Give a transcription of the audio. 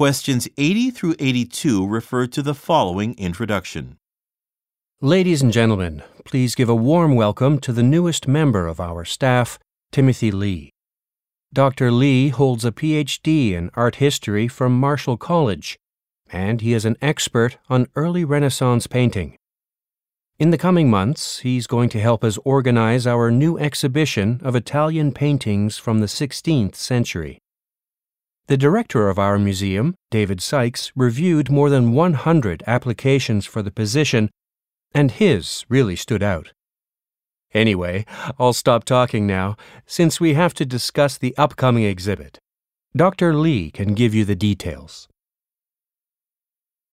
Questions 80 through 82 refer to the following introduction. Ladies and gentlemen, please give a warm welcome to the newest member of our staff, Timothy Lee. Dr. Lee holds a PhD in art history from Marshall College, and he is an expert on early Renaissance painting. In the coming months, he's going to help us organize our new exhibition of Italian paintings from the 16th century. The director of our museum, David Sykes, reviewed more than 100 applications for the position, and his really stood out. Anyway, I'll stop talking now, since we have to discuss the upcoming exhibit. Dr. Lee can give you the details.